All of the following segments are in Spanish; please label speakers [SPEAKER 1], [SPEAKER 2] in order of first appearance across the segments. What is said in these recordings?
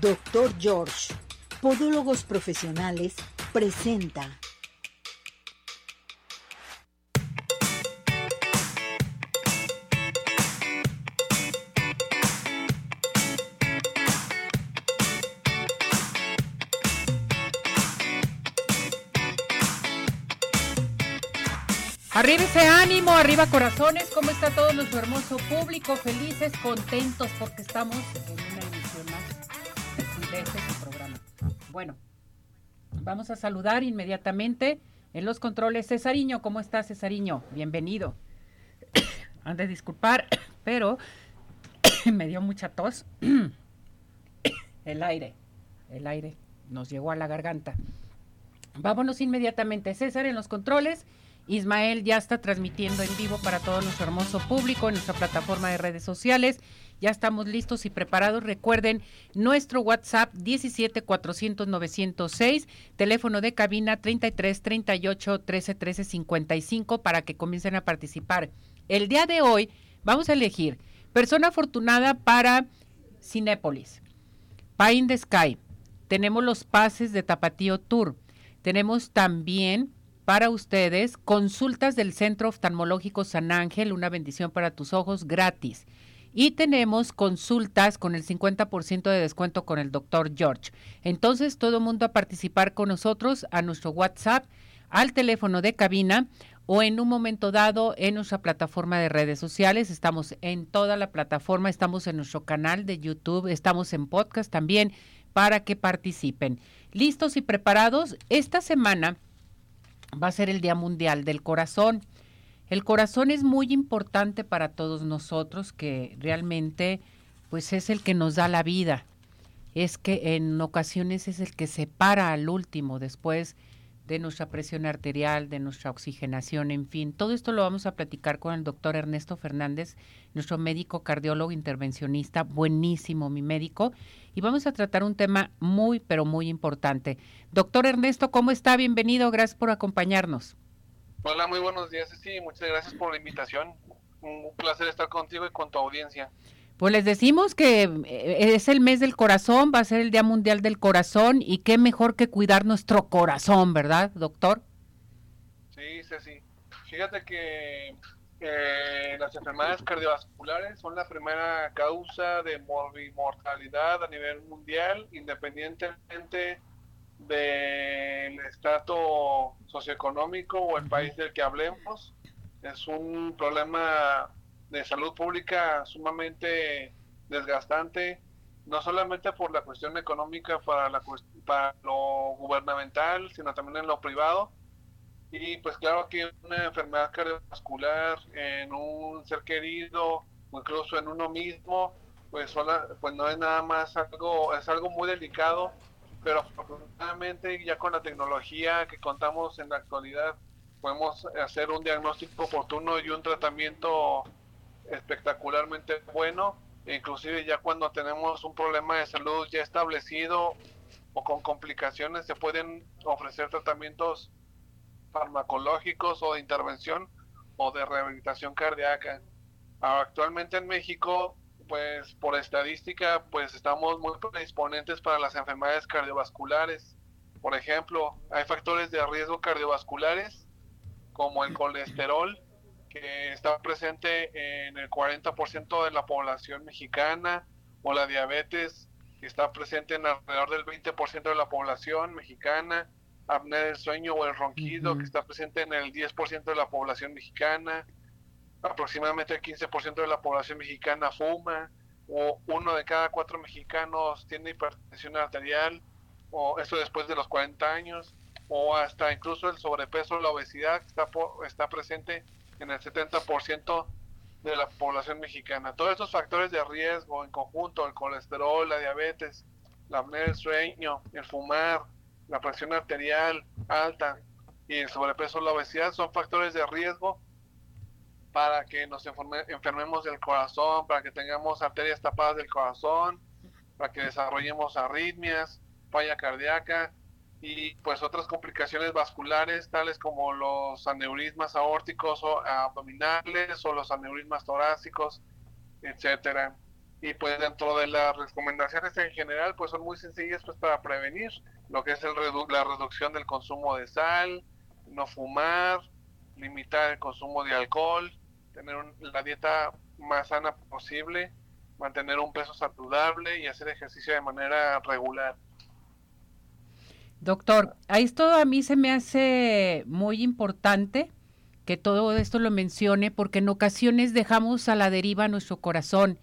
[SPEAKER 1] Doctor George, Podólogos Profesionales, presenta.
[SPEAKER 2] Arriba ese ánimo, arriba corazones, ¿cómo está todo nuestro hermoso público? Felices, contentos porque estamos en Bueno, vamos a saludar inmediatamente en los controles. Cesariño, ¿cómo estás, Cesariño? Bienvenido. Han de disculpar, pero me dio mucha tos. el aire, el aire nos llegó a la garganta. Vámonos inmediatamente. César en los controles. Ismael ya está transmitiendo en vivo para todo nuestro hermoso público en nuestra plataforma de redes sociales. Ya estamos listos y preparados. Recuerden nuestro WhatsApp 17 400 906, teléfono de cabina 33 38 13 13 55 para que comiencen a participar. El día de hoy vamos a elegir persona afortunada para Cinépolis, Pie in the Sky. Tenemos los pases de Tapatío Tour. Tenemos también para ustedes consultas del Centro Oftalmológico San Ángel, una bendición para tus ojos gratis. Y tenemos consultas con el 50% de descuento con el doctor George. Entonces, todo el mundo a participar con nosotros a nuestro WhatsApp, al teléfono de cabina o en un momento dado en nuestra plataforma de redes sociales. Estamos en toda la plataforma, estamos en nuestro canal de YouTube, estamos en podcast también para que participen. ¿Listos y preparados? Esta semana va a ser el Día Mundial del Corazón. El corazón es muy importante para todos nosotros, que realmente pues es el que nos da la vida. Es que en ocasiones es el que separa al último después de nuestra presión arterial, de nuestra oxigenación, en fin. Todo esto lo vamos a platicar con el doctor Ernesto Fernández, nuestro médico cardiólogo intervencionista, buenísimo mi médico, y vamos a tratar un tema muy, pero muy importante. Doctor Ernesto, ¿cómo está? Bienvenido, gracias por acompañarnos.
[SPEAKER 3] Hola, muy buenos días, sí, muchas gracias por la invitación. Un placer estar contigo y con tu audiencia.
[SPEAKER 2] Pues les decimos que eh, es el mes del corazón, va a ser el Día Mundial del Corazón y qué mejor que cuidar nuestro corazón, ¿verdad, doctor?
[SPEAKER 3] Sí, sí, sí. Fíjate que eh, las enfermedades cardiovasculares son la primera causa de mortalidad a nivel mundial, independientemente del estrato socioeconómico o el país del que hablemos. Es un problema de salud pública sumamente desgastante, no solamente por la cuestión económica para, la, para lo gubernamental, sino también en lo privado. Y pues claro que una enfermedad cardiovascular en un ser querido o incluso en uno mismo, pues, sola, pues no es nada más algo, es algo muy delicado, pero afortunadamente ya con la tecnología que contamos en la actualidad, podemos hacer un diagnóstico oportuno y un tratamiento espectacularmente bueno, inclusive ya cuando tenemos un problema de salud ya establecido o con complicaciones se pueden ofrecer tratamientos farmacológicos o de intervención o de rehabilitación cardíaca. Actualmente en México, pues por estadística, pues estamos muy predisponentes para las enfermedades cardiovasculares. Por ejemplo, hay factores de riesgo cardiovasculares como el colesterol, que está presente en el 40% de la población mexicana, o la diabetes, que está presente en alrededor del 20% de la población mexicana, apnea del sueño o el ronquido, que está presente en el 10% de la población mexicana, aproximadamente el 15% de la población mexicana fuma, o uno de cada cuatro mexicanos tiene hipertensión arterial, o eso después de los 40 años, o hasta incluso el sobrepeso, la obesidad está, está presente en el 70% de la población mexicana. Todos estos factores de riesgo en conjunto, el colesterol, la diabetes, la apnea del sueño, el fumar, la presión arterial alta y el sobrepeso, la obesidad son factores de riesgo para que nos enfermemos del corazón, para que tengamos arterias tapadas del corazón, para que desarrollemos arritmias, falla cardíaca, y pues otras complicaciones vasculares tales como los aneurismas aórticos o abdominales o los aneurismas torácicos, etcétera. y pues dentro de las recomendaciones en general pues son muy sencillas pues para prevenir lo que es el la reducción del consumo de sal, no fumar, limitar el consumo de alcohol, tener la dieta más sana posible, mantener un peso saludable y hacer ejercicio de manera regular.
[SPEAKER 2] Doctor, a esto a mí se me hace muy importante que todo esto lo mencione porque en ocasiones dejamos a la deriva nuestro corazón.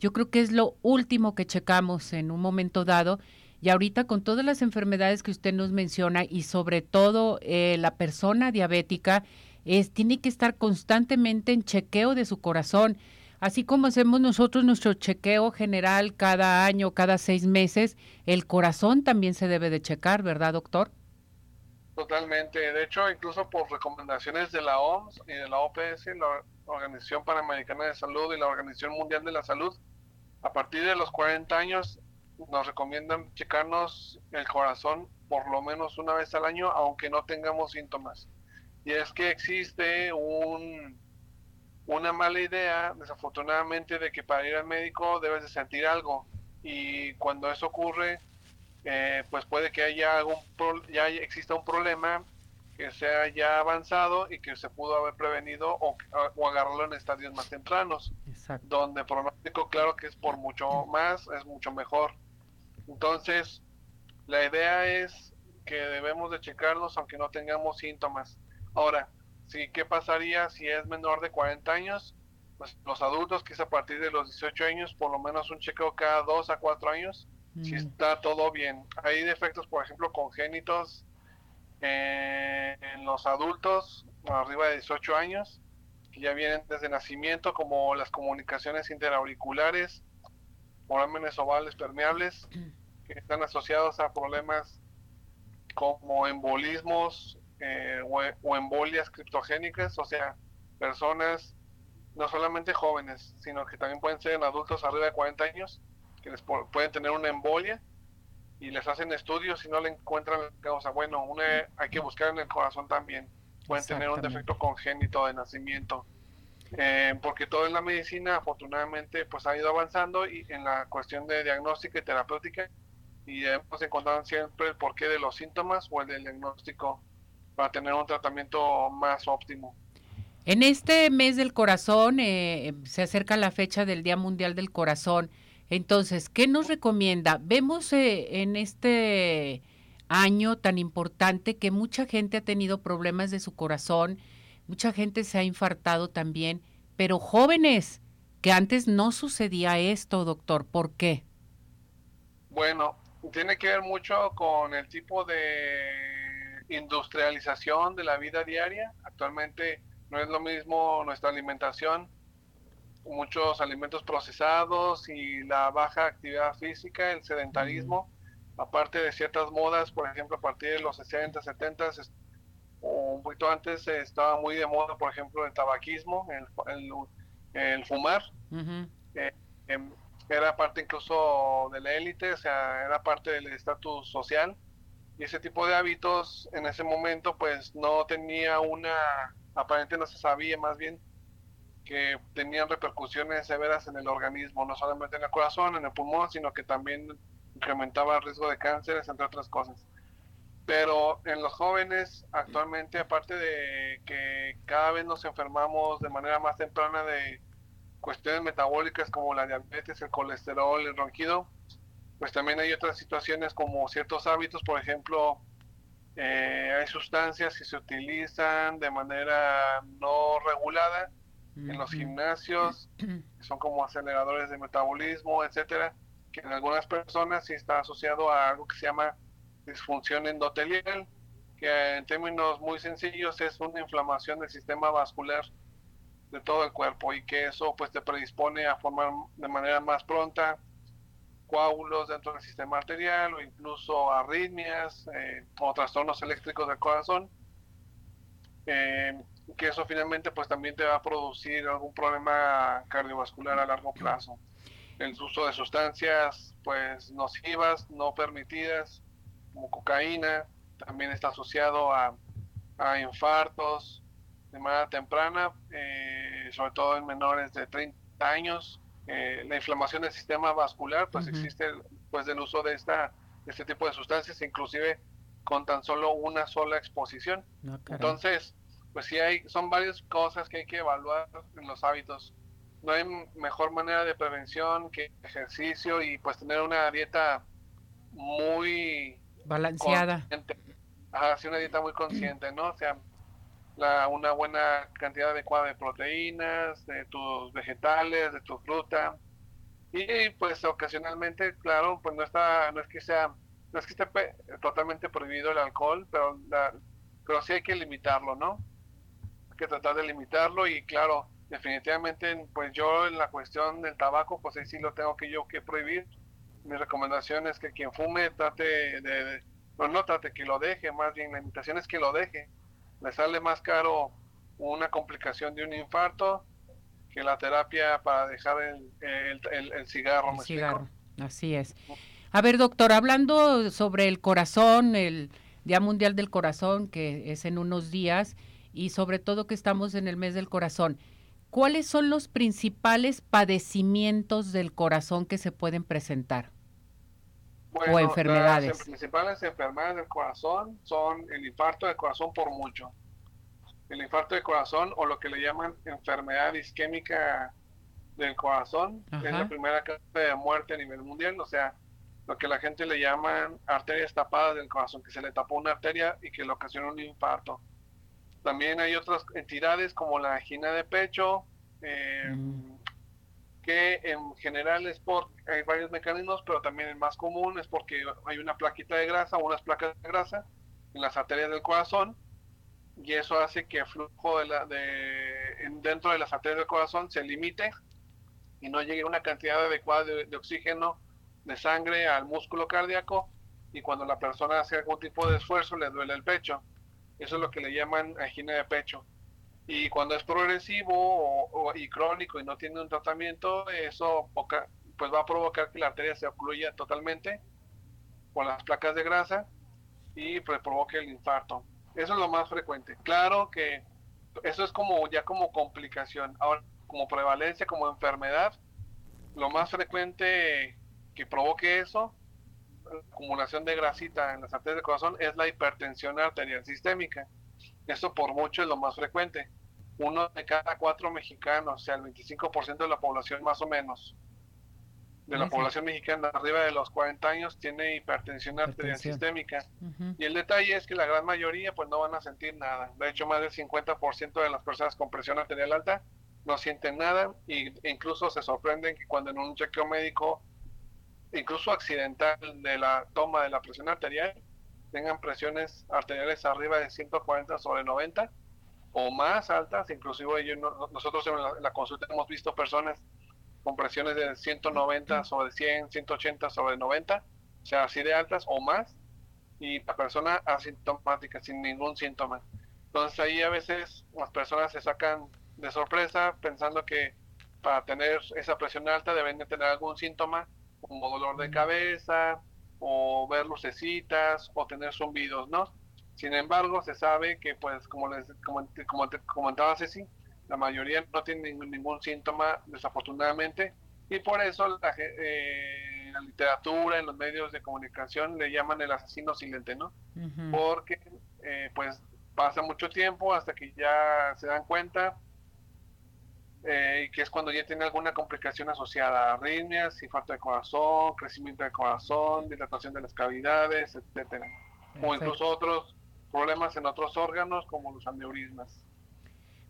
[SPEAKER 2] Yo creo que es lo último que checamos en un momento dado y ahorita con todas las enfermedades que usted nos menciona y sobre todo eh, la persona diabética, es, tiene que estar constantemente en chequeo de su corazón. Así como hacemos nosotros nuestro chequeo general cada año, cada seis meses, el corazón también se debe de checar, ¿verdad, doctor?
[SPEAKER 3] Totalmente. De hecho, incluso por recomendaciones de la OMS y de la OPS, la Organización Panamericana de Salud y la Organización Mundial de la Salud, a partir de los 40 años nos recomiendan checarnos el corazón por lo menos una vez al año, aunque no tengamos síntomas. Y es que existe un, una mala idea, desafortunadamente, de que para ir al médico debes de sentir algo. Y cuando eso ocurre, eh, pues puede que haya algún ya exista un problema que sea ya avanzado y que se pudo haber prevenido o, o agarrarlo en estadios más tempranos, donde pronóstico claro que es por mucho más, es mucho mejor. Entonces, la idea es que debemos de checarnos aunque no tengamos síntomas. Ahora, sí, ¿qué pasaría si es menor de 40 años? Pues los adultos, que es a partir de los 18 años, por lo menos un chequeo cada 2 a 4 años, si mm. está todo bien. Hay defectos, por ejemplo, congénitos eh, en los adultos arriba de 18 años, que ya vienen desde nacimiento, como las comunicaciones interauriculares, forámenes ovales permeables, que están asociados a problemas como embolismos eh, o, embolias criptogénicas, o sea, personas no solamente jóvenes, sino que también pueden ser en adultos arriba de 40 años, que les pueden tener una embolia y les hacen estudios y no le encuentran la causa. Bueno, una, hay que buscar en el corazón también. Pueden tener un defecto congénito de nacimiento. Eh, porque todo en la medicina afortunadamente pues ha ido avanzando y en la cuestión de diagnóstica y terapéutica y hemos encontrado siempre el porqué de los síntomas o el del diagnóstico para tener un tratamiento más óptimo.
[SPEAKER 2] En este mes del corazón eh, se acerca la fecha del Día Mundial del Corazón. Entonces, ¿qué nos recomienda? Vemos eh, en este año tan importante que mucha gente ha tenido problemas de su corazón, mucha gente se ha infartado también, pero jóvenes, que antes no sucedía esto, doctor, ¿por qué?
[SPEAKER 3] Bueno, tiene que ver mucho con el tipo de industrialización de la vida diaria. Actualmente no es lo mismo nuestra alimentación muchos alimentos procesados y la baja actividad física, el sedentarismo, aparte de ciertas modas, por ejemplo, a partir de los 60, 70 o un poquito antes estaba muy de moda, por ejemplo, el tabaquismo, el, el, fumar. Eh, em, era parte incluso de la élite, o sea, era parte del estatus social. Y ese tipo de hábitos en ese momento pues no tenía una, aparentemente no se sabía más bien que tenían repercusiones severas en el organismo, no solamente en el corazón, en el pulmón, sino que también incrementaba el riesgo de cánceres, entre otras cosas. Pero en los jóvenes, actualmente, aparte de que cada vez nos enfermamos de manera más temprana de cuestiones metabólicas como la diabetes, el colesterol, el ronquido, pues también hay otras situaciones como ciertos hábitos, por ejemplo, eh, hay sustancias que se utilizan de manera no regulada en los gimnasios, que son como aceleradores de metabolismo, etcétera, que en algunas personas sí está asociado a algo que se llama disfunción endotelial, que en términos muy sencillos es una inflamación del sistema vascular de todo el cuerpo y que eso pues te predispone a formar de manera más pronta coágulos dentro del sistema arterial o incluso arritmias eh, o trastornos eléctricos del corazón. Eh, que eso finalmente pues también te va a producir algún problema cardiovascular a largo plazo. El uso de sustancias pues nocivas, no permitidas, como cocaína, también está asociado a, infartos de manera temprana, eh, sobre todo en menores de 30 años, eh, la inflamación del sistema vascular, pues existe pues el uso de esta este tipo de sustancias, inclusive con tan solo una sola exposición. Ah, Entonces, pues sí hay, son varias cosas que hay que evaluar en los hábitos. No hay mejor manera de prevención que ejercicio y pues tener una dieta muy
[SPEAKER 2] balanceada.
[SPEAKER 3] Ajá, sí, una dieta muy consciente, ¿no? O sea, la, una buena cantidad adecuada de proteínas, de tus vegetales, de tu fruta. Y pues ocasionalmente, claro, pues no está, no es que sea, no es que esté totalmente prohibido el alcohol, pero la, pero sí hay que limitarlo, ¿no? Hay que tratar de limitarlo y claro, definitivamente, pues yo en la cuestión del tabaco, pues ahí sí lo tengo que yo que prohibir. Mi recomendación es que quien fume trate de, no, no trate que lo deje, más bien la invitación es que lo deje le sale más caro una complicación de un infarto que la terapia para dejar el, el, cigarro.
[SPEAKER 2] El cigarro, así es. A ver, doctor, hablando sobre el corazón, el Día Mundial del Corazón, que es en unos días, y sobre todo que estamos en el mes del corazón, ¿cuáles son los principales padecimientos del corazón que se pueden presentar?
[SPEAKER 3] O enfermedades. Las principales enfermedades del corazón son el infarto del corazón por mucho. El infarto del corazón o lo que le llaman enfermedad isquémica del corazón es la primera causa de muerte a nivel mundial, o sea, lo que la gente le llaman arterias tapadas del corazón, que se le tapó una arteria y que le ocasiona un infarto. También hay otras entidades como la angina de pecho, eh, mm que en general es por, hay varios mecanismos, pero también el más común es porque hay una plaquita de grasa o unas placas de grasa en las arterias del corazón y eso hace que el flujo de la, de, dentro de las arterias del corazón se limite y no llegue una cantidad adecuada de, oxígeno de sangre al músculo cardíaco y cuando la persona hace algún tipo de esfuerzo le duele el pecho. Eso es lo que le llaman angina de pecho. Y cuando es progresivo o, y crónico y no tiene un tratamiento, eso pues va a provocar que la arteria se ocluya totalmente con las placas de grasa y pues provoque el infarto. Eso es lo más frecuente. Claro que eso es como ya como complicación. Ahora, como prevalencia, como enfermedad, lo más frecuente que provoque eso, acumulación de grasita en las arterias del corazón, es la hipertensión arterial sistémica. Esto por mucho es lo más frecuente uno de cada cuatro mexicanos, o sea, el 25% de la población más o menos, de la población mexicana arriba de los 40 años tiene hipertensión arterial sistémica. Y el detalle es que la gran mayoría pues no van a sentir nada. De hecho, más del 50% de las personas con presión arterial alta no sienten nada e incluso se sorprenden que cuando en un chequeo médico, incluso accidental de la toma de la presión arterial, tengan presiones arteriales arriba de 140 sobre 90 o más altas, inclusive yo, nosotros en la, consulta hemos visto personas con presiones de 190 sobre 100, 180 sobre 90, o sea, así de altas o más, y la persona asintomática, sin ningún síntoma. Entonces ahí a veces las personas se sacan de sorpresa pensando que para tener esa presión alta deben de tener algún síntoma, como dolor de cabeza, o ver lucecitas, o tener zumbidos, ¿no? Sin embargo, se sabe que, pues, como les como, como te comentaba Ceci, la mayoría no tiene ningún, síntoma, desafortunadamente, y por eso la, eh, la, literatura, en los medios de comunicación, le llaman el asesino silente, ¿no? Porque, eh, pues, pasa mucho tiempo hasta que ya se dan cuenta, eh, que es cuando ya tiene alguna complicación asociada a arritmias, infarto de corazón, crecimiento del corazón, dilatación de las cavidades, etcétera, o incluso otros problemas en otros órganos como los aneurismas.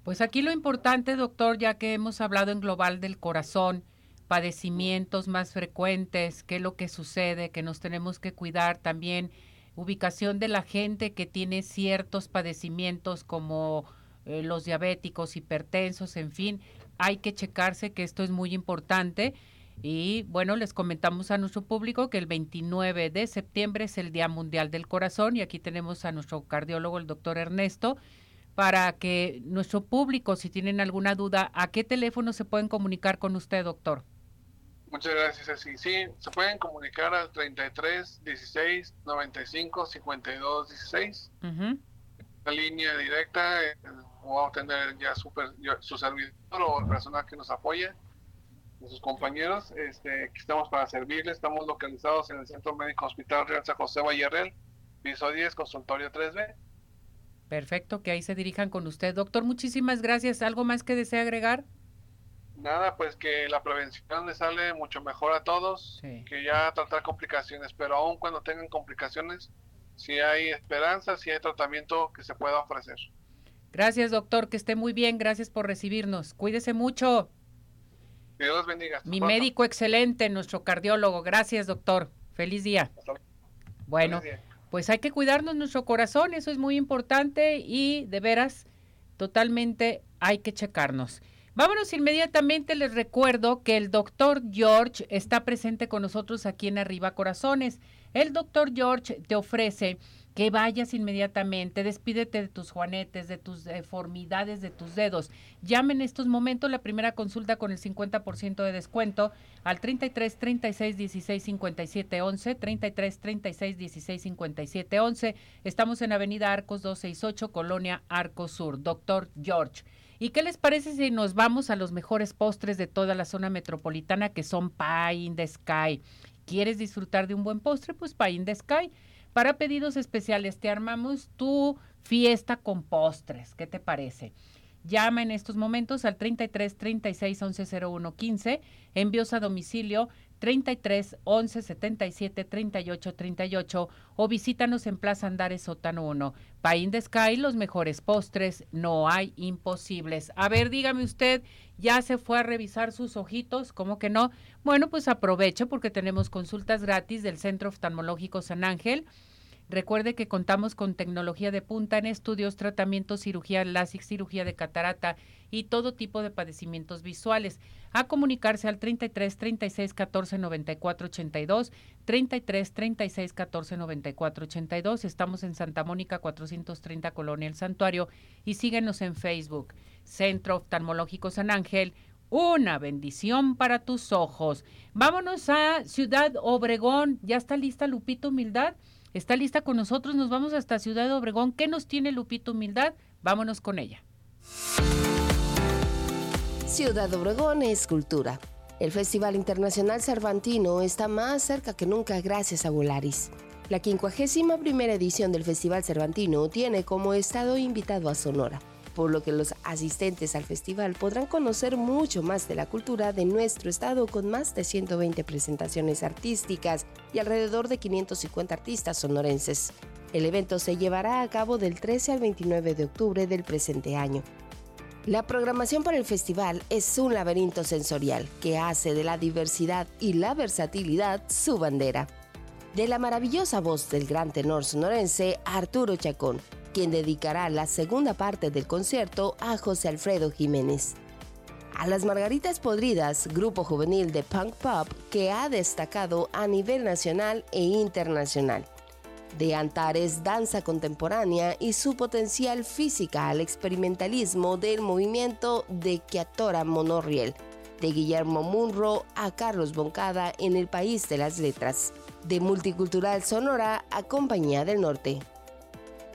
[SPEAKER 2] Pues aquí lo importante, doctor, ya que hemos hablado en global del corazón, padecimientos más frecuentes, qué es lo que sucede, que nos tenemos que cuidar también, ubicación de la gente que tiene ciertos padecimientos como eh, los diabéticos, hipertensos, en fin, hay que checarse que esto es muy importante y bueno, les comentamos a nuestro público que el 29 de septiembre es el Día Mundial del Corazón y aquí tenemos a nuestro cardiólogo, el doctor Ernesto, para que nuestro público, si tienen alguna duda, ¿a qué teléfono se pueden comunicar con usted, doctor?
[SPEAKER 3] Muchas gracias, Sí, se pueden comunicar al 33 16 95 52 16. La línea directa, o a tener ya super, su servidor o personal que nos apoya de sus compañeros. Este, aquí estamos para servirles. Estamos localizados en el Centro Médico Hospital Real San José Vallarreal, piso 10, consultorio 3B.
[SPEAKER 2] Perfecto, que ahí se dirijan con usted. Doctor, muchísimas gracias. ¿Algo más que desea agregar?
[SPEAKER 3] Nada, pues que la prevención le sale mucho mejor a todos que ya tratar complicaciones, pero aún cuando tengan complicaciones, si hay esperanza, si hay tratamiento que se pueda ofrecer.
[SPEAKER 2] Gracias, doctor, que esté muy bien, gracias por recibirnos. Cuídese mucho.
[SPEAKER 3] Dios los bendiga.
[SPEAKER 2] Mi médico excelente, nuestro cardiólogo. Gracias, doctor. Feliz día. Bueno, pues hay que cuidarnos nuestro corazón, eso es muy importante y de veras, totalmente hay que checarnos. Vámonos inmediatamente, les recuerdo que el doctor George está presente con nosotros aquí en Arriba Corazones. El doctor George te ofrece que vayas inmediatamente, despídete de tus juanetes, de tus deformidades de tus dedos. Llame en estos momentos la primera consulta con el 50% de descuento al 33 36 16 57 11, 33 36 16 57 11. Estamos en Avenida Arcos 268, Colonia Arcos Sur. Doctor George. ¿Y qué les parece si nos vamos a los mejores postres de toda la zona metropolitana que son Pie in the Sky? ¿Quieres disfrutar de un buen postre? Pues Pie in the Sky. Para pedidos especiales te armamos tu fiesta con postres. ¿Qué te parece? Llama en estos momentos al 33 36 11 01 15, envíos a domicilio 33 11 77 38 38 o visítanos en Plaza Andares Sótano 1. Pain de Sky, los mejores postres, no hay imposibles. A ver, dígame usted, ¿ya se fue a revisar sus ojitos? ¿Cómo que no? Bueno, pues aprovecho porque tenemos consultas gratis del Centro Oftalmológico San Ángel Recuerde que contamos con tecnología de punta en estudios, tratamientos, cirugía láser, cirugía de catarata y todo tipo de padecimientos visuales. A comunicarse al 33 36 14 94 82, 33 36 14 94 82. Estamos en Santa Mónica 430 Colonia El Santuario y síguenos en Facebook. Centro Oftalmológico San Ángel. Una bendición para tus ojos. Vámonos a Ciudad Obregón. ¿Ya está lista Lupito Humildad? Está lista con nosotros, nos vamos hasta Ciudad de Obregón. ¿Qué nos tiene Lupito Humildad? Vámonos con ella.
[SPEAKER 4] Ciudad Obregón es cultura. El Festival Internacional Cervantino está más cerca que nunca gracias a Volaris. La 51 primera edición del Festival Cervantino tiene como estado invitado a Sonora por lo que los asistentes al festival podrán conocer mucho más de la cultura de nuestro estado con más de 120 presentaciones artísticas y alrededor de 550 artistas sonorenses. El evento se llevará a cabo del 13 al 29 de octubre del presente año. La programación para el festival es un laberinto sensorial que hace de la diversidad y la versatilidad su bandera. De la maravillosa voz del gran tenor sonorense Arturo Chacón, quien dedicará la segunda parte del concierto a José Alfredo Jiménez. A las Margaritas Podridas, grupo juvenil de punk pop que ha destacado a nivel nacional e internacional. De Antares danza contemporánea y su potencial física al experimentalismo del movimiento de Kiatora Monorriel, de Guillermo Munro a Carlos Boncada en el país de las letras, de Multicultural Sonora a Compañía del Norte.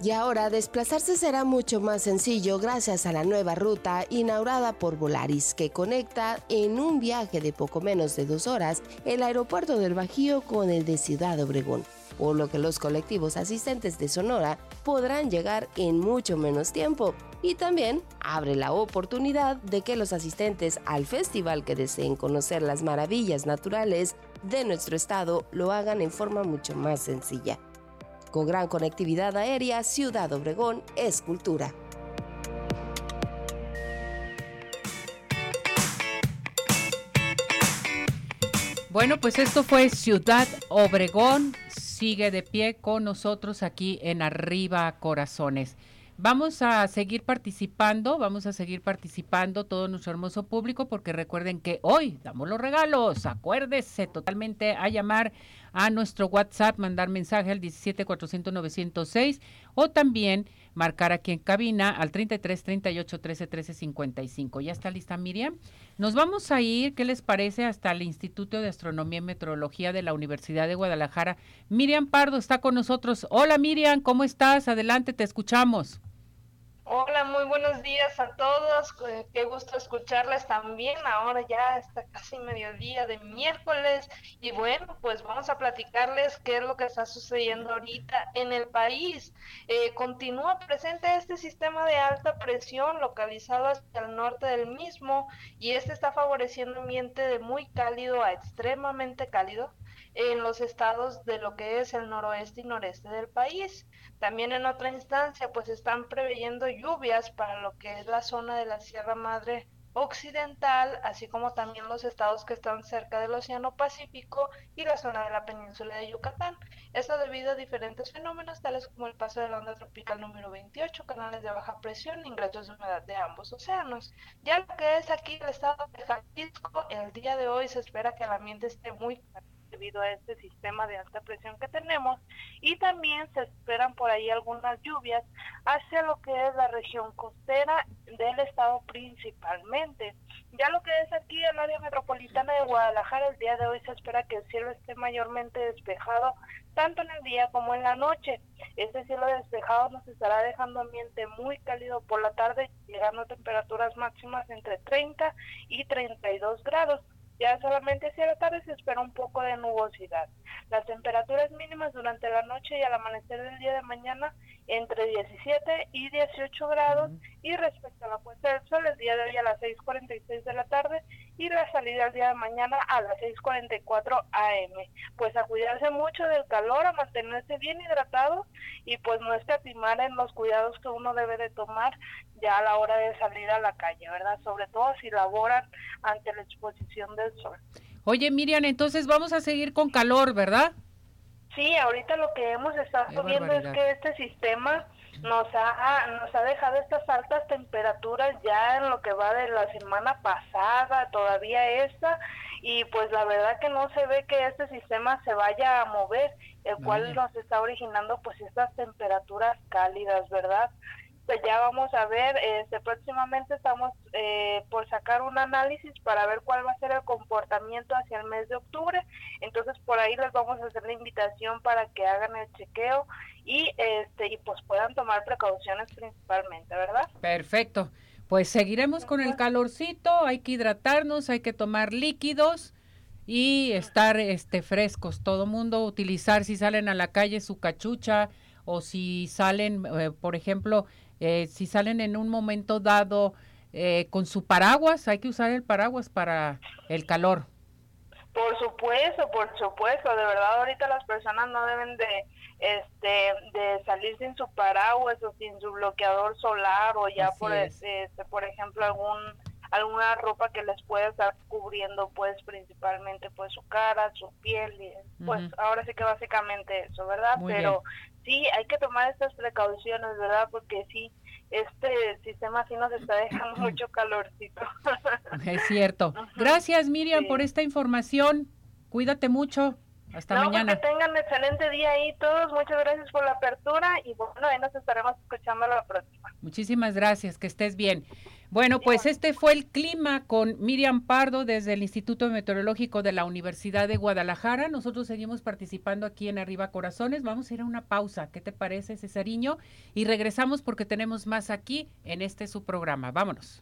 [SPEAKER 4] Y ahora desplazarse será mucho más sencillo gracias a la nueva ruta inaugurada por Volaris que conecta en un viaje de poco menos de dos horas el aeropuerto del Bajío con el de Ciudad Obregón, por lo que los colectivos asistentes de Sonora podrán llegar en mucho menos tiempo y también abre la oportunidad de que los asistentes al festival que deseen conocer las maravillas naturales de nuestro estado lo hagan en forma mucho más sencilla. Con gran conectividad aérea, Ciudad Obregón es cultura.
[SPEAKER 2] Bueno, pues esto fue Ciudad Obregón. Sigue de pie con nosotros aquí en Arriba Corazones. Vamos a seguir participando, vamos a seguir participando todo nuestro hermoso público porque recuerden que hoy damos los regalos. Acuérdese totalmente a llamar a nuestro WhatsApp, mandar mensaje al 17 906 o también marcar aquí en cabina al 33 38 13 13 55. ¿Ya está lista Miriam? Nos vamos a ir, ¿qué les parece? Hasta el Instituto de Astronomía y Meteorología de la Universidad de Guadalajara. Miriam Pardo está con nosotros. Hola Miriam, ¿cómo estás? Adelante, te escuchamos.
[SPEAKER 5] Hola, muy buenos días a todos. Qué gusto escucharles también. Ahora ya está casi mediodía de miércoles y bueno, pues vamos a platicarles qué es lo que está sucediendo ahorita en el país. Eh, continúa presente este sistema de alta presión localizado hacia el norte del mismo y este está favoreciendo un ambiente de muy cálido a extremadamente cálido en los estados de lo que es el noroeste y noreste del país. También en otra instancia, pues están preveyendo lluvias para lo que es la zona de la Sierra Madre Occidental, así como también los estados que están cerca del Océano Pacífico y la zona de la península de Yucatán. Esto debido a diferentes fenómenos tales como el paso de la onda tropical número 28, canales de baja presión, ingresos de humedad de ambos océanos. Ya lo que es aquí el estado de Jalisco, el día de hoy se espera que el ambiente esté muy debido a este sistema de alta presión que tenemos y también se esperan por ahí algunas lluvias hacia lo que es la región costera del estado principalmente. Ya lo que es aquí el área metropolitana de Guadalajara, el día de hoy se espera que el cielo esté mayormente despejado tanto en el día como en la noche. Este cielo despejado nos estará dejando ambiente muy cálido por la tarde, llegando a temperaturas máximas entre 30 y 32 grados. Ya solamente hacia la tarde se espera un poco de nubosidad. Las temperaturas mínimas durante la noche y al amanecer del día de mañana entre 17 y 18 grados y respecto a la puesta del sol el día de hoy a las 6.46 de la tarde y la salida el día de mañana a las 6.44 am. Pues a cuidarse mucho del calor, a mantenerse bien hidratado y pues no escatimar en los cuidados que uno debe de tomar ya a la hora de salir a la calle, ¿verdad? Sobre todo si laboran ante la exposición del sol.
[SPEAKER 2] Oye, Miriam, entonces vamos a seguir con calor, ¿verdad?
[SPEAKER 5] Sí, ahorita lo que hemos estado viendo es que este sistema nos ha, nos ha dejado estas altas temperaturas ya en lo que va de la semana pasada, todavía esta, y pues la verdad que no se ve que este sistema se vaya a mover, el cual nos está originando pues estas temperaturas cálidas, ¿verdad? Pues ya vamos a ver, este, próximamente estamos eh, por sacar un análisis para ver cuál va a ser el comportamiento hacia el mes de octubre, entonces por ahí les vamos a hacer la invitación para que hagan el chequeo y este y pues puedan tomar precauciones principalmente, ¿verdad?
[SPEAKER 2] Perfecto. Pues seguiremos con el calorcito, hay que hidratarnos, hay que tomar líquidos y estar este frescos. Todo mundo utilizar si salen a la calle su cachucha o si salen, eh, por ejemplo, eh, si salen en un momento dado eh, con su paraguas, hay que usar el paraguas para el calor.
[SPEAKER 5] Por supuesto, por supuesto, de verdad ahorita las personas no deben de este de salir sin su paraguas o sin su bloqueador solar o ya por este, por ejemplo algún alguna ropa que les pueda estar cubriendo pues principalmente pues su cara, su piel y pues ahora sí que básicamente eso, ¿verdad? Pero sí hay que tomar estas precauciones, ¿verdad? Porque sí, este sistema sí nos está dejando mucho calorcito.
[SPEAKER 2] Es cierto. Gracias Miriam por esta información. Cuídate mucho. Hasta
[SPEAKER 5] no,
[SPEAKER 2] mañana.
[SPEAKER 5] Que tengan un excelente día ahí todos. Muchas gracias por la apertura y bueno, ahí nos estaremos escuchando la próxima.
[SPEAKER 2] Muchísimas gracias. Que estés bien. Bueno, pues este fue el clima con Miriam Pardo desde el Instituto Meteorológico de la Universidad de Guadalajara. Nosotros seguimos participando aquí en Arriba Corazones. Vamos a ir a una pausa. ¿Qué te parece, Cesariño? Y regresamos porque tenemos más aquí en este su programa. Vámonos.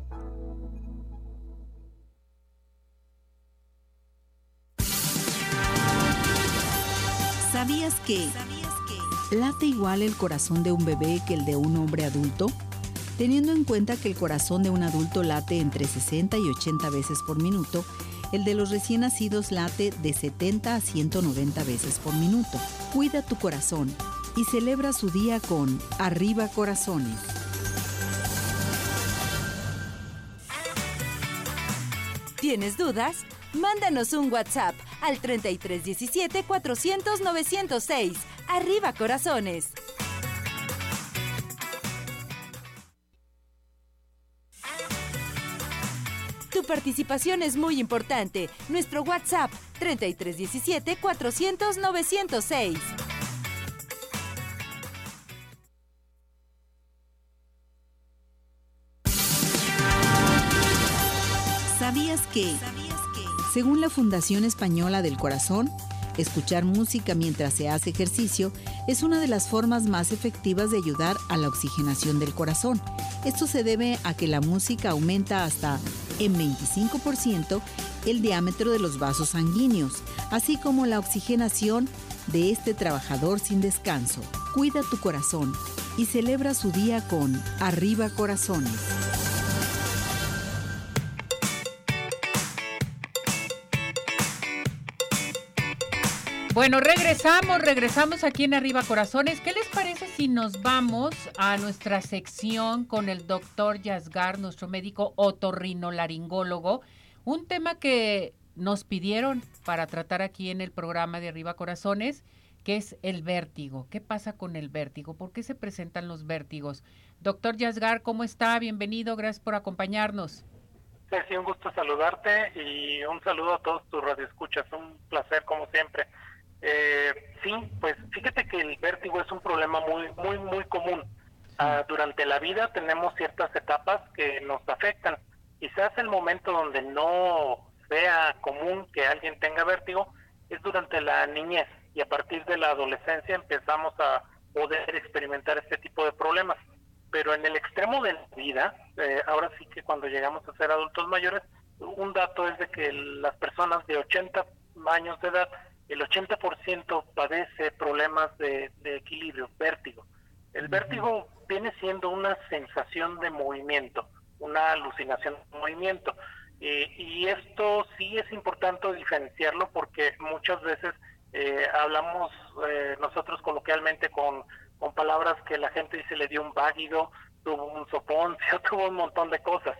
[SPEAKER 6] ¿Sabías que late igual el corazón de un bebé que el de un hombre adulto? Teniendo en cuenta que el corazón de un adulto late entre 60 y 80 veces por minuto, el de los recién nacidos late de 70 a 190 veces por minuto. Cuida tu corazón y celebra su día con Arriba Corazones.
[SPEAKER 7] ¿Tienes dudas? Mándanos un WhatsApp al 3317 400 906. Arriba corazones. Tu participación es muy importante. Nuestro WhatsApp 3317 400 906.
[SPEAKER 6] ¿Sabías que? Según la Fundación Española del Corazón, escuchar música mientras se hace ejercicio es una de las formas más efectivas de ayudar a la oxigenación del corazón. Esto se debe a que la música aumenta hasta en 25% el diámetro de los vasos sanguíneos, así como la oxigenación de este trabajador sin descanso. Cuida tu corazón y celebra su día con Arriba Corazones.
[SPEAKER 2] Bueno, regresamos, regresamos aquí en Arriba Corazones. ¿Qué les parece si nos vamos a nuestra sección con el doctor Yasgar, nuestro médico otorrinolaringólogo? Un tema que nos pidieron para tratar aquí en el programa de Arriba Corazones, que es el vértigo. ¿Qué pasa con el vértigo? ¿Por qué se presentan los vértigos? Doctor Yasgar, ¿cómo está? Bienvenido, gracias por acompañarnos.
[SPEAKER 8] Sí, un gusto saludarte y un saludo a todos tus radioescuchas. Un placer, como siempre. Eh, sí, pues fíjate que el vértigo es un problema muy, muy, muy común. Ah, durante la vida tenemos ciertas etapas que nos afectan. Quizás el momento donde no sea común que alguien tenga vértigo es durante la niñez y a partir de la adolescencia empezamos a poder experimentar este tipo de problemas. Pero en el extremo de la vida, eh, ahora sí que cuando llegamos a ser adultos mayores, un dato es de que las personas de 80 años de edad el 80% padece problemas de, equilibrio, vértigo. El vértigo viene siendo una sensación de movimiento, una alucinación de movimiento. y esto sí es importante diferenciarlo porque muchas veces eh, hablamos eh, nosotros coloquialmente con, con palabras que la gente dice le dio un váguido, tuvo un soponcio, tuvo un montón de cosas.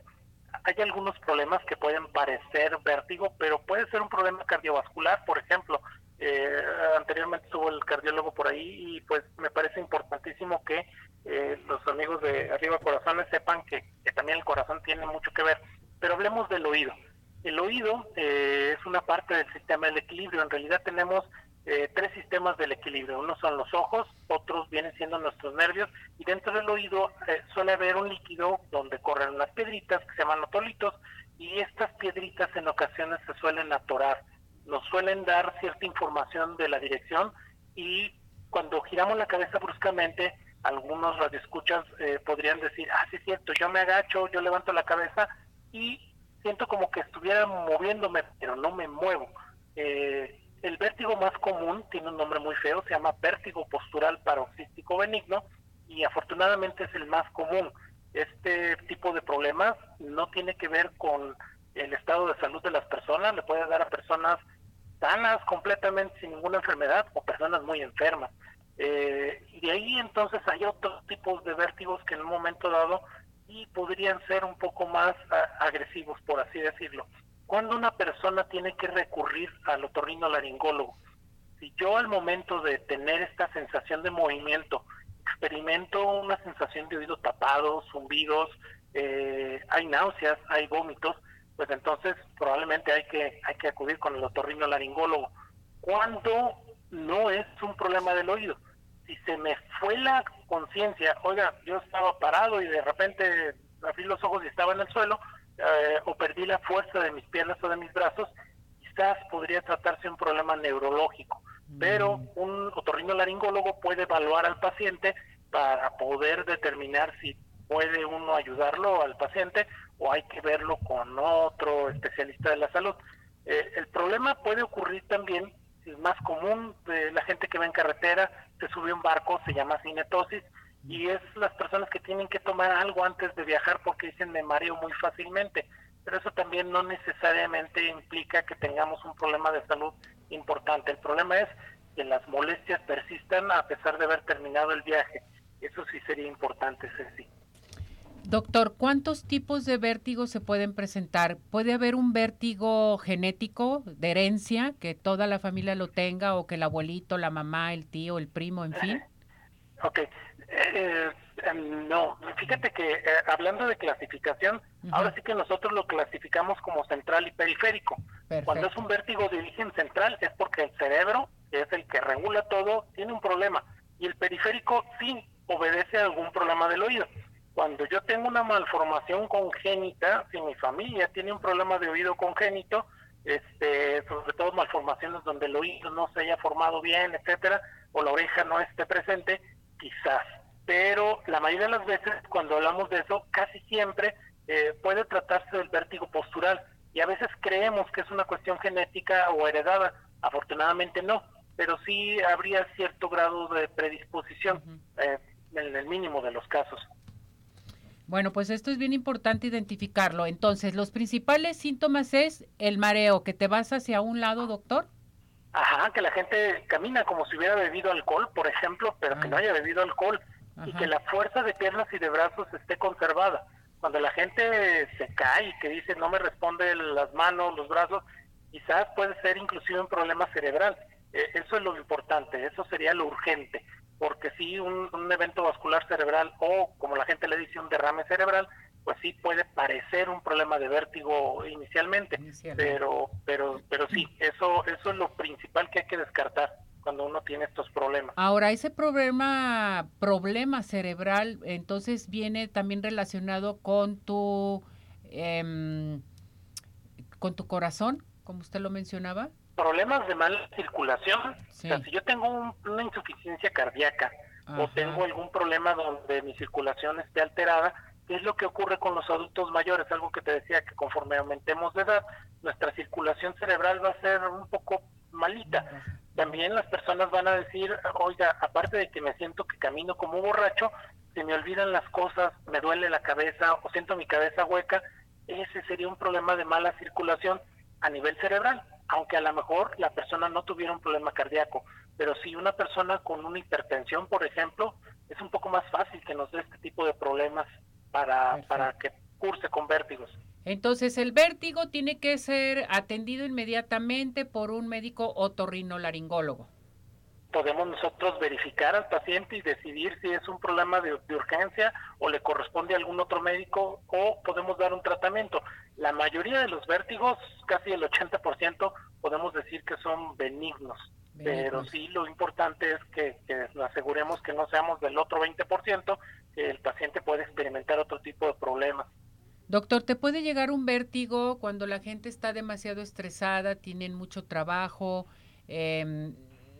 [SPEAKER 8] Hay algunos problemas que pueden parecer vértigo, pero puede ser un problema cardiovascular, por ejemplo, eh, anteriormente estuvo el cardiólogo por ahí y pues me parece importantísimo que eh, los amigos de Arriba Corazones sepan que, también el corazón tiene mucho que ver. Pero hablemos del oído. El oído eh, es una parte del sistema del equilibrio. En realidad tenemos tres sistemas del equilibrio. Uno son los ojos, otros vienen siendo nuestros nervios y dentro del oído suele haber un líquido donde corren unas piedritas que se llaman otolitos y estas piedritas en ocasiones se suelen atorar nos suelen dar cierta información de la dirección y cuando giramos la cabeza bruscamente, algunos radioescuchas eh, podrían decir, ah, sí es cierto, yo me agacho, yo levanto la cabeza y siento como que estuviera moviéndome, pero no me muevo. Eh, el vértigo más común tiene un nombre muy feo, se llama vértigo postural paroxístico benigno y afortunadamente es el más común. Este tipo de problemas no tiene que ver con el estado de salud de las personas, le puede dar a personas sanas completamente sin ninguna enfermedad o personas muy enfermas. Eh, y de ahí entonces hay otros tipos de vértigos que en un momento dado y podrían ser un poco más agresivos, por así decirlo. Cuando una persona tiene que recurrir al otorrinolaringólogo, si yo al momento de tener esta sensación de movimiento experimento una sensación de oído tapado, zumbidos, eh, hay náuseas, hay vómitos, pues entonces probablemente hay que hay que acudir con el otorrinolaringólogo. Cuando no es un problema del oído, si se me fue la conciencia, oiga, yo estaba parado y de repente abrí los ojos y estaba en el suelo, eh, o perdí la fuerza de mis piernas o de mis brazos, quizás podría tratarse un problema neurológico. Pero mm. un otorrinolaringólogo puede evaluar al paciente para poder determinar si puede uno ayudarlo al paciente o hay que verlo con otro especialista de la salud. Eh, el problema puede ocurrir también, es más común la gente que va en carretera, se sube un barco, se llama cinetosis, y es las personas que tienen que tomar algo antes de viajar porque dicen me mareo muy fácilmente. Pero eso también no necesariamente implica que tengamos un problema de salud importante. El problema es que las molestias persistan a pesar de haber terminado el viaje. Eso sí sería importante, Ceci.
[SPEAKER 2] Doctor, ¿cuántos tipos de vértigo se pueden presentar? ¿Puede haber un vértigo genético de herencia, que toda la familia lo tenga, o que el abuelito, la mamá, el tío, el primo, en fin?
[SPEAKER 8] ok. Eh, em, no, fíjate que eh, hablando de clasificación, ahora sí que nosotros lo clasificamos como central y periférico. Cuando es un vértigo de origen central es porque el cerebro, que es el que regula todo, tiene un problema. Y el periférico sí obedece a algún problema del oído. Cuando yo tengo una malformación congénita, si mi familia tiene un problema de oído congénito, este, sobre todo malformaciones donde el oído no se haya formado bien, etcétera, o la oreja no esté presente, quizás. Pero la mayoría de las veces cuando hablamos de eso, casi siempre eh, puede tratarse del vértigo postural y a veces creemos que es una cuestión genética o heredada. Afortunadamente no, pero sí habría cierto grado de predisposición eh, en el mínimo de los casos.
[SPEAKER 2] Bueno, pues esto es bien importante identificarlo. Entonces, los principales síntomas es el mareo, que te vas hacia un lado, doctor.
[SPEAKER 8] Ajá, que la gente camina como si hubiera bebido alcohol, por ejemplo, pero que no haya bebido alcohol y que la fuerza de piernas y de brazos esté conservada. Cuando la gente se cae y que dice no me responde las manos, los brazos, quizás puede ser inclusive un problema cerebral. Eh, eso es lo importante, eso sería lo urgente, porque si un, un evento vascular cerebral o como la gente le dice un derrame cerebral, pues sí puede parecer un problema de vértigo inicialmente, pero pero pero sí, eso eso es lo principal que hay que descartar cuando uno tiene estos problemas.
[SPEAKER 2] Ahora, ese problema problema cerebral entonces viene también relacionado con tu em, con tu corazón, como usted lo mencionaba.
[SPEAKER 8] Problemas de mala circulación, o sea, si yo tengo una insuficiencia cardíaca o tengo algún problema donde mi circulación esté alterada, es lo que ocurre con los adultos mayores, algo que te decía que conforme aumentemos de edad, nuestra circulación cerebral va a ser un poco malita. También las personas van a decir, oiga, aparte de que me siento que camino como borracho, se me olvidan las cosas, me duele la cabeza o siento mi cabeza hueca, ese sería un problema de mala circulación a nivel cerebral, aunque a lo mejor la persona no tuviera un problema cardíaco, pero si una persona con una hipertensión, por ejemplo, es un poco más fácil que nos dé este tipo de problemas para, para que curse con vértigos.
[SPEAKER 2] Entonces, el vértigo tiene que ser atendido inmediatamente por un médico otorrinolaringólogo.
[SPEAKER 8] Podemos nosotros verificar al paciente y decidir si es un problema de, urgencia o le corresponde a algún otro médico o podemos dar un tratamiento. La mayoría de los vértigos, casi el 80%, podemos decir que son benignos. Pero sí, lo importante es que, que aseguremos que no seamos del otro 20%, que el paciente puede experimentar otro tipo de problemas.
[SPEAKER 2] Doctor, ¿te puede llegar un vértigo cuando la gente está demasiado estresada, tienen mucho trabajo, em,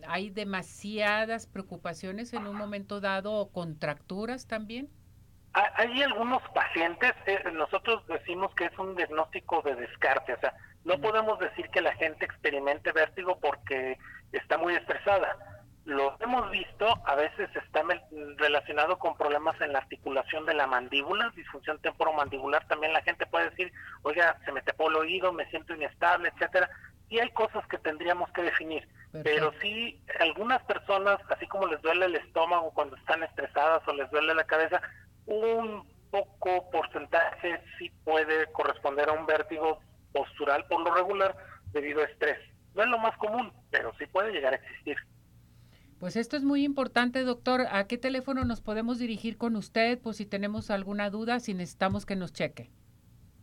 [SPEAKER 2] hay demasiadas preocupaciones en un momento dado o contracturas también?
[SPEAKER 8] Hay algunos pacientes, eh, nosotros decimos que es un diagnóstico de descarte, o sea, no podemos decir que la gente experimente vértigo porque está muy estresada lo hemos visto, a veces está relacionado con problemas en la articulación de la mandíbula, disfunción temporomandibular, también la gente puede decir, oiga, se me tapó el oído, me siento inestable, etcétera. Y hay cosas que tendríamos que definir. Pero sí, algunas personas, así como les duele el estómago cuando están estresadas o les duele la cabeza, un poco porcentaje sí puede corresponder a un vértigo postural por lo regular debido a estrés. No es lo más común, pero sí puede llegar a existir.
[SPEAKER 2] Pues esto es muy importante, doctor. ¿A qué teléfono nos podemos dirigir con usted? Pues si tenemos alguna duda, si necesitamos que nos cheque.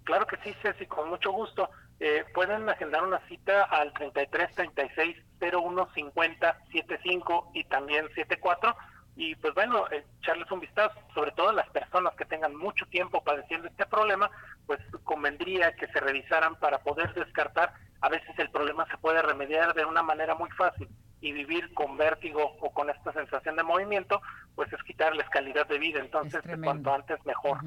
[SPEAKER 8] Claro que sí, Ceci, con mucho gusto. Eh, pueden agendar una cita al 33 36 01 50 75 y también 74 y pues bueno, echarles un vistazo, sobre todo a las personas que tengan mucho tiempo padeciendo este problema, pues convendría que se revisaran para poder descartar, a veces el problema se puede remediar de una manera muy fácil y vivir con vértigo o con esta sensación de movimiento, pues es quitarles calidad de vida, entonces cuanto antes mejor.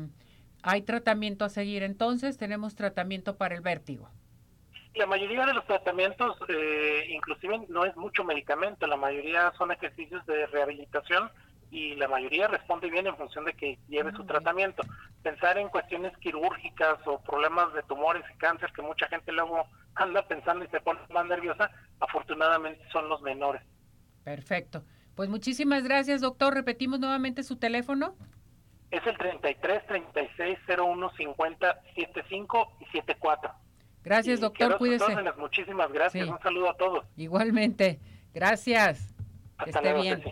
[SPEAKER 2] Hay tratamiento a seguir, entonces tenemos tratamiento para el vértigo.
[SPEAKER 8] La mayoría de los tratamientos, eh, inclusive no es mucho medicamento, la mayoría son ejercicios de rehabilitación y la mayoría responde bien en función de que lleve su tratamiento. Pensar en cuestiones quirúrgicas o problemas de tumores y cáncer que mucha gente luego anda pensando y se pone más nerviosa, afortunadamente son los menores.
[SPEAKER 2] Perfecto. Pues muchísimas gracias, doctor. Repetimos nuevamente su teléfono.
[SPEAKER 8] Es el 33 36 01 50 75 y 74.
[SPEAKER 2] Gracias, doctor. Cuídese.
[SPEAKER 8] Muchísimas gracias. Un saludo a todos.
[SPEAKER 2] Igualmente. Gracias. que esté bien.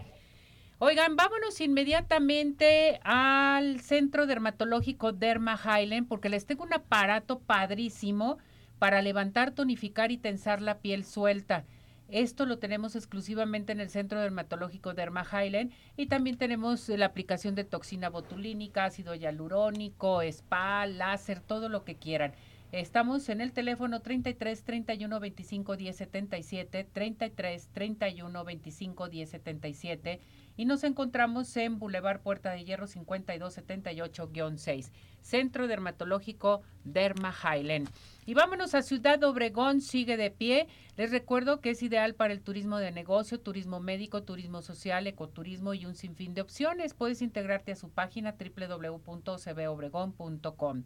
[SPEAKER 2] Oigan, vámonos inmediatamente al Centro Dermatológico Derma Highland porque les tengo un aparato padrísimo para levantar, tonificar y tensar la piel suelta. Esto lo tenemos exclusivamente en el Centro Dermatológico Derma Highland y también tenemos la aplicación de toxina botulínica, ácido hialurónico, spa, láser, todo lo que quieran. Estamos en el teléfono 33 31 25 10 77, 33 31 25 10 77 y nos encontramos en Boulevard Puerta de Hierro 5278-6, Centro Dermatológico Derma Highland. Y vámonos a Ciudad Obregón, sigue de pie. Les recuerdo que es ideal para el turismo de negocio, turismo médico, turismo social, ecoturismo y un sinfín de opciones. Puedes integrarte a su página www.cbobregón.com.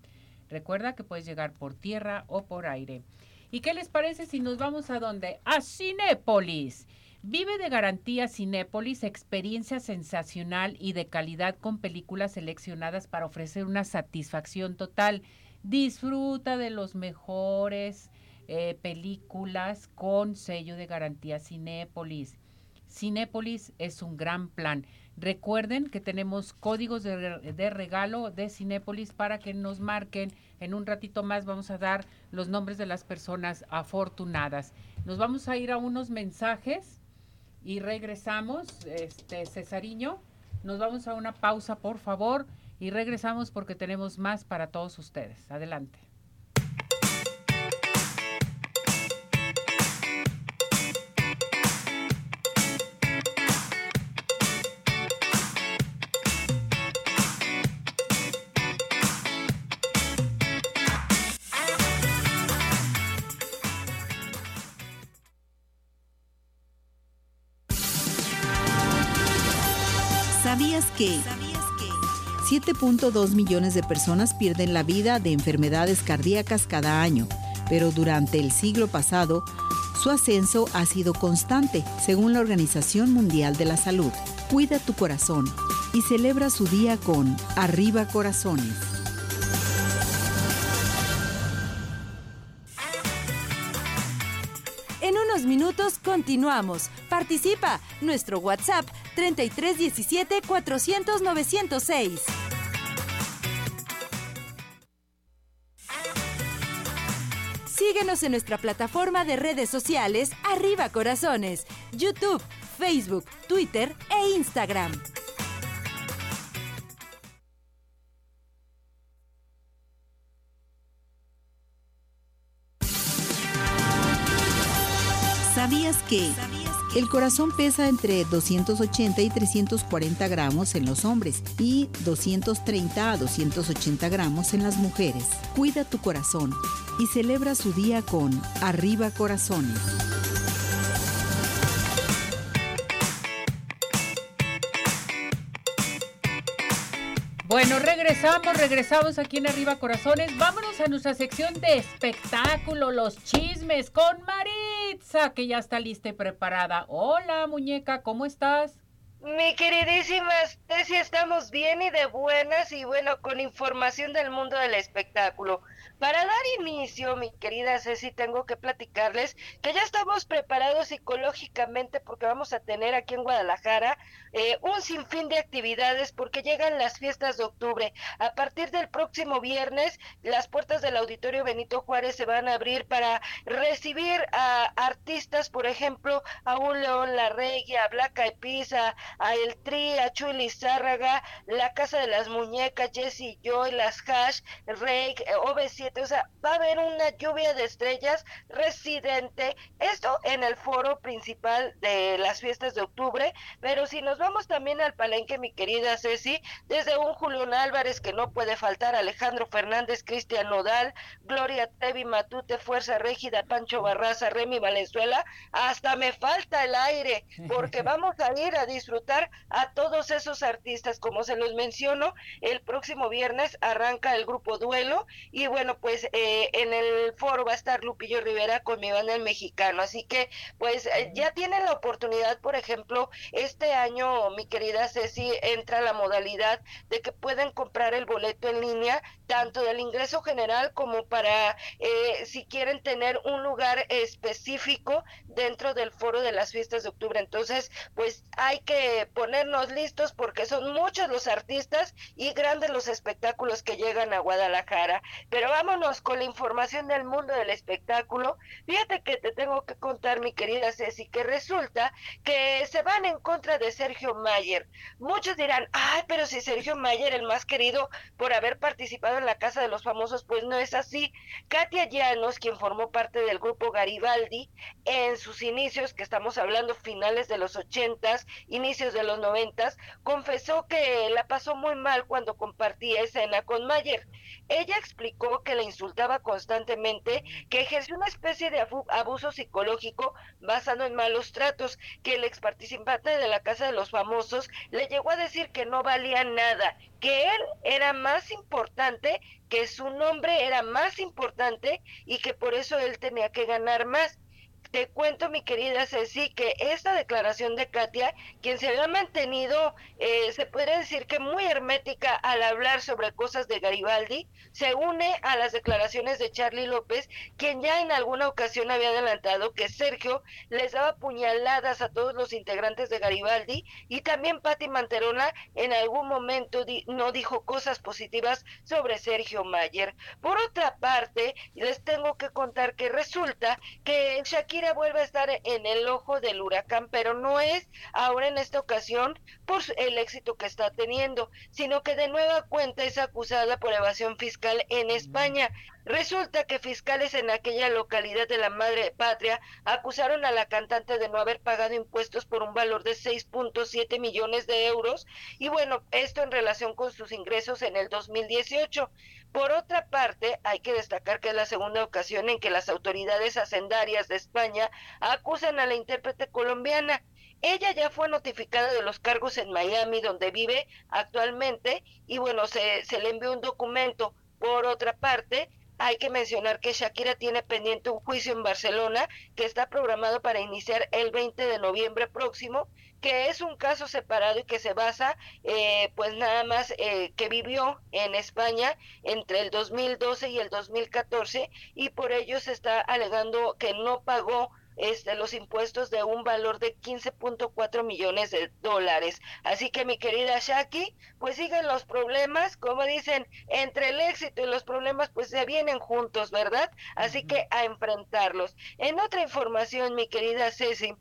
[SPEAKER 2] Recuerda que puedes llegar por tierra o por aire. ¿Y qué les parece si nos vamos a dónde? A Cinépolis. Vive de garantía Cinépolis, experiencia sensacional y de calidad con películas seleccionadas para ofrecer una satisfacción total. Disfruta de los mejores eh, películas con sello de garantía Cinépolis. Cinépolis es un gran plan. Recuerden que tenemos códigos de, regalo de Cinépolis para que nos marquen. En un ratito más vamos a dar los nombres de las personas afortunadas. Nos vamos a ir a unos mensajes y regresamos. Este Cesariño, nos vamos a una pausa, por favor, y regresamos porque tenemos más para todos ustedes. Adelante.
[SPEAKER 6] Que 7.2 millones de personas pierden la vida de enfermedades cardíacas cada año, pero durante el siglo pasado su ascenso ha sido constante, según la Organización Mundial de la Salud. Cuida tu corazón y celebra su día con Arriba Corazones.
[SPEAKER 7] En unos minutos continuamos. Participa. Nuestro WhatsApp 3317 400 906. Síguenos en nuestra plataforma de redes sociales Arriba Corazones, YouTube, Facebook, Twitter e Instagram.
[SPEAKER 6] ¿Sabías que? El corazón pesa entre 280 y 340 gramos en los hombres y 230 a 280 gramos en las mujeres. Cuida tu corazón y celebra su día con Arriba Corazones.
[SPEAKER 2] Bueno, regresamos, regresamos aquí en Arriba Corazones. Vámonos a nuestra sección de espectáculo, los chismes con Marín. Itza, que ya está lista y preparada. Hola, muñeca, ¿cómo estás?
[SPEAKER 9] Mi queridísima Ceci, estamos bien y de buenas y bueno, con información del mundo del espectáculo. Para dar inicio, mi querida Ceci, tengo que platicarles que ya estamos preparados psicológicamente porque vamos a tener aquí en Guadalajara eh, un sinfín de actividades porque llegan las fiestas de octubre. A partir del próximo viernes, las puertas del Auditorio Benito Juárez se van a abrir para recibir a artistas, por ejemplo, a un León Larregui, a Eyed Peas, a, El Tri, a Chuy Lizárraga, la Casa de las Muñecas, Jesse Joy, las Hash, Rey, OV7, o sea, va a haber una lluvia de estrellas residente, esto en el foro principal de las fiestas de octubre, pero si nos vamos también al palenque, mi querida Ceci, desde un Julián Álvarez que no puede faltar, Alejandro Fernández, Cristian Nodal, Gloria Trevi, Matute, Fuerza Régida, Pancho Barraza, Remy Valenzuela, hasta me falta el aire, porque vamos a ir a disfrutar a todos esos artistas, como se los menciono, el próximo viernes arranca el grupo Duelo, y bueno, pues eh, en el foro va a estar Lupillo Rivera con mi banda el mexicano, así que pues eh, ya tienen la oportunidad, por ejemplo, este año mi querida Ceci, entra la modalidad de que pueden comprar el boleto en línea, tanto del ingreso general como para eh, si quieren tener un lugar específico dentro del foro de las fiestas de octubre. Entonces, pues hay que ponernos listos porque son muchos los artistas y grandes los espectáculos que llegan a Guadalajara. Pero vámonos con la información del mundo del espectáculo. Fíjate que te tengo que contar, mi querida Ceci, que resulta que se van en contra de Sergio Mayer. Muchos dirán, ay, pero si Sergio Mayer, el más querido por haber participado en la Casa de los Famosos, pues no es así. Katia Llanos, quien formó parte del grupo Garibaldi en sus inicios, que estamos hablando finales de los ochentas, inicios de los noventas, confesó que la pasó muy mal cuando compartía escena con Mayer. Ella explicó que le insultaba constantemente, que ejerció una especie de abuso psicológico basado en malos tratos, que el ex participante de la Casa de los Famosos le llegó a decir que no valía nada, que él era más importante, que su nombre era más importante y que por eso él tenía que ganar más. Te cuento, mi querida Ceci, que esta declaración de Katia, quien se había mantenido, eh, se podría decir que muy hermética al hablar sobre cosas de Garibaldi, se une a las declaraciones de Charlie López, quien ya en alguna ocasión había adelantado que Sergio les daba puñaladas a todos los integrantes de Garibaldi y también Patti Manterola en algún momento no dijo cosas positivas sobre Sergio Mayer. Por otra parte, les tengo que contar que resulta que Shakira vuelve a estar en el ojo del huracán, pero no es ahora en esta ocasión por el éxito que está teniendo, sino que de nueva cuenta es acusada por evasión fiscal en España. Resulta que fiscales en aquella localidad de la madre patria acusaron a la cantante de no haber pagado impuestos por un valor de 6.7 millones de euros y bueno, esto en relación con sus ingresos en el 2018. Por otra parte, hay que destacar que es la segunda ocasión en que las autoridades hacendarias de España acusan a la intérprete colombiana. Ella ya fue notificada de los cargos en Miami, donde vive actualmente, y bueno, se, se le envió un documento. Por otra parte, hay que mencionar que Shakira tiene pendiente un juicio en Barcelona que está programado para iniciar el 20 de noviembre próximo, que es un caso separado y que se basa, eh, pues nada más eh, que vivió en España entre el 2012 y el 2014 y por ello se está alegando que no pagó este, los impuestos de un valor de 15.4 millones de dólares. Así que mi querida Shaki, pues siguen los problemas, como dicen, entre el éxito y los problemas pues se vienen juntos, ¿verdad? Así que a enfrentarlos. En otra información, mi querida Ceci,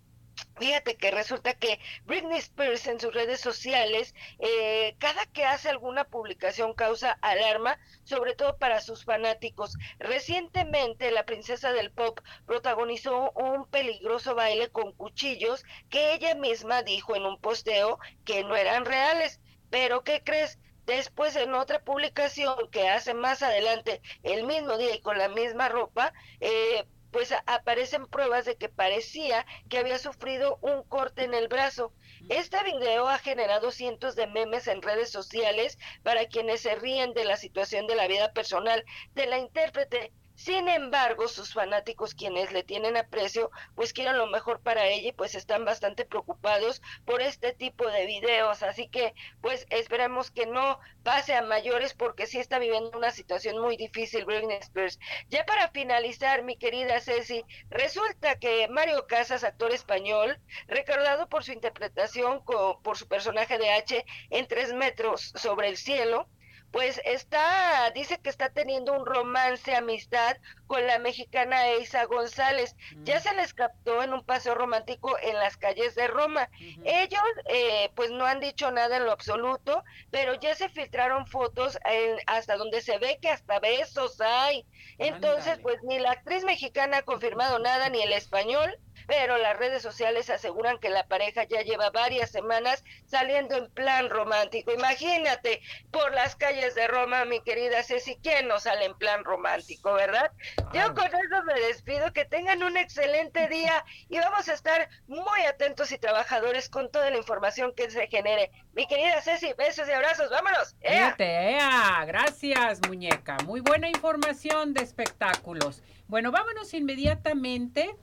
[SPEAKER 9] Fíjate que resulta que Britney Spears en sus redes sociales, eh, cada que hace alguna publicación causa alarma, sobre todo para sus fanáticos. Recientemente la princesa del pop protagonizó un peligroso baile con cuchillos que ella misma dijo en un posteo que no eran reales. Pero ¿qué crees? Después en otra publicación que hace más adelante, el mismo día y con la misma ropa, eh, pues aparecen pruebas de que parecía que había sufrido un corte en el brazo. Este video ha generado cientos de memes en redes sociales para quienes se ríen de la situación de la vida personal de la intérprete. Sin embargo, sus fanáticos, quienes le tienen aprecio, pues quieren lo mejor para ella y pues están bastante preocupados por este tipo de videos. Así que pues esperamos que no pase a mayores porque sí está viviendo una situación muy difícil Britney Spears. Ya para finalizar, mi querida Ceci, resulta que Mario Casas, actor español, recordado por su interpretación por su personaje de H en tres metros sobre el cielo, pues está, dice que está teniendo un romance, amistad con la mexicana Eisa González. Ya se les captó en un paseo romántico en las calles de Roma. Ellos, eh, pues no han dicho nada en lo absoluto, pero ya se filtraron fotos hasta donde se ve que hasta besos hay. Entonces, pues ni la actriz mexicana ha confirmado nada, ni el español, pero las redes sociales aseguran que la pareja ya lleva varias semanas saliendo en plan romántico. Imagínate, por las calles de Roma, mi querida Ceci, ¿quién no sale en plan romántico, verdad? Yo con eso me despido, que tengan un excelente día y vamos a estar muy atentos y trabajadores con toda la información que se genere. Mi querida Ceci, besos y abrazos, vámonos.
[SPEAKER 2] ¡Ea! Gracias, muñeca. Muy buena información de espectáculos. Bueno, vámonos inmediatamente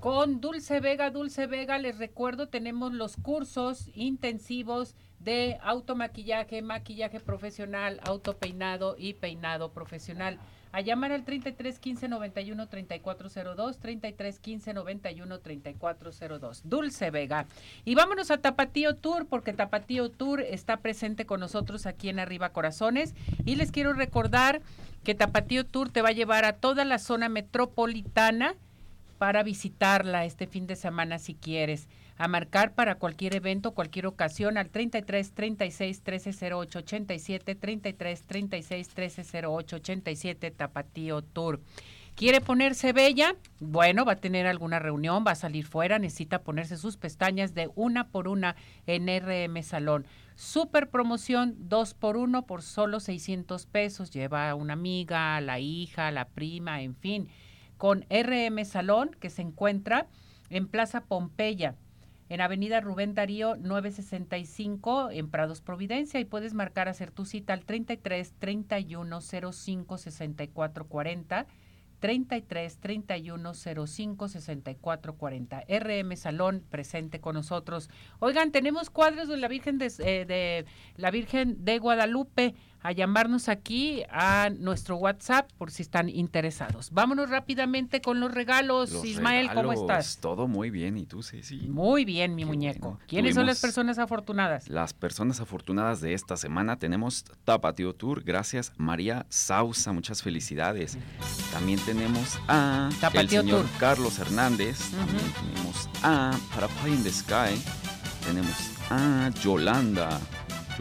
[SPEAKER 2] con Dulce Vega. Dulce Vega, les recuerdo, tenemos los cursos intensivos de automaquillaje, maquillaje profesional, autopeinado y peinado profesional. A llamar al 33 15 91 3402, 33 15 91 3402. Dulce Vega. Y vámonos a Tapatío Tour, porque Tapatío Tour está presente con nosotros aquí en Arriba Corazones. Y les quiero recordar que Tapatío Tour te va a llevar a toda la zona metropolitana para visitarla este fin de semana si quieres. A marcar para cualquier evento, cualquier ocasión al 33 36 13 08 87, 33 36 13 08 87, Tapatío Tour. ¿Quiere ponerse bella? Bueno, va a tener alguna reunión, va a salir fuera, necesita ponerse sus pestañas de una por una en RM Salón. Super promoción, dos por uno por solo 600 pesos. Lleva una amiga, la hija, la prima, en fin con RM Salón, que se encuentra en Plaza Pompeya, en Avenida Rubén Darío 965 en Prados Providencia. Y puedes marcar hacer tu cita al 33 31 05 64 40 33 31 05 64 40 RM Salón presente con nosotros. Oigan, tenemos cuadros de la Virgen de, eh, de la Virgen de Guadalupe a llamarnos aquí a nuestro WhatsApp por si están interesados. Vámonos rápidamente con los regalos. Ismael, ¿cómo estás?
[SPEAKER 10] Todo muy bien. ¿Y tú, Ceci?
[SPEAKER 2] Muy bien, mi muñeco. ¿Quiénes son las personas afortunadas?
[SPEAKER 10] Las personas afortunadas de esta semana tenemos Tapatio Tour. Gracias, María Sausa. Muchas felicidades. También tenemos a el señor Carlos Hernández. También tenemos a Para Pie in the Sky. Tenemos a Yolanda.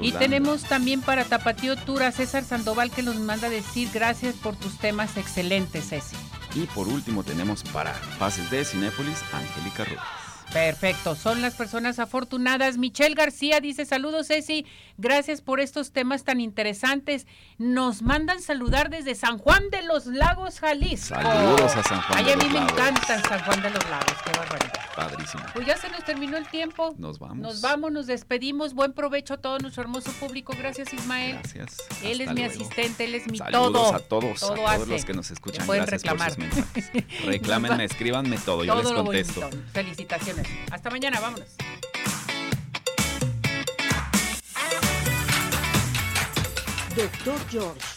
[SPEAKER 2] Y tenemos también para Tapatío Tour a César Sandoval que nos manda decir gracias por tus temas excelentes, Ceci.
[SPEAKER 10] Y por último tenemos para Pases de Cinépolis, Angélica Rojas.
[SPEAKER 2] Perfecto, son las personas afortunadas. Michelle García dice saludos Ceci, gracias por estos temas tan interesantes. Nos mandan saludar desde San Juan de los Lagos, Jalisco.
[SPEAKER 10] Saludos a San Juan.
[SPEAKER 2] Ay, a mí me encanta San Juan de los Lagos, qué barbaridad.
[SPEAKER 10] Padrísimo.
[SPEAKER 2] Pues ya se nos terminó el tiempo.
[SPEAKER 10] Nos vamos.
[SPEAKER 2] Nos vamos, nos despedimos. Buen provecho a todo nuestro hermoso público. Gracias Ismael.
[SPEAKER 10] Gracias.
[SPEAKER 2] Él es mi asistente, él es mi
[SPEAKER 10] Saludos
[SPEAKER 2] todo.
[SPEAKER 10] a todos, a todos los que nos escuchan.
[SPEAKER 2] pueden
[SPEAKER 10] Gracias
[SPEAKER 2] reclamar.
[SPEAKER 10] por sus mensajes. Reclámenme, escríbanme todo, yo les contesto.
[SPEAKER 2] bonito. Hasta mañana, vámonos.
[SPEAKER 1] Doctor George,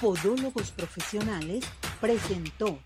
[SPEAKER 1] Podólogos Profesionales, presentó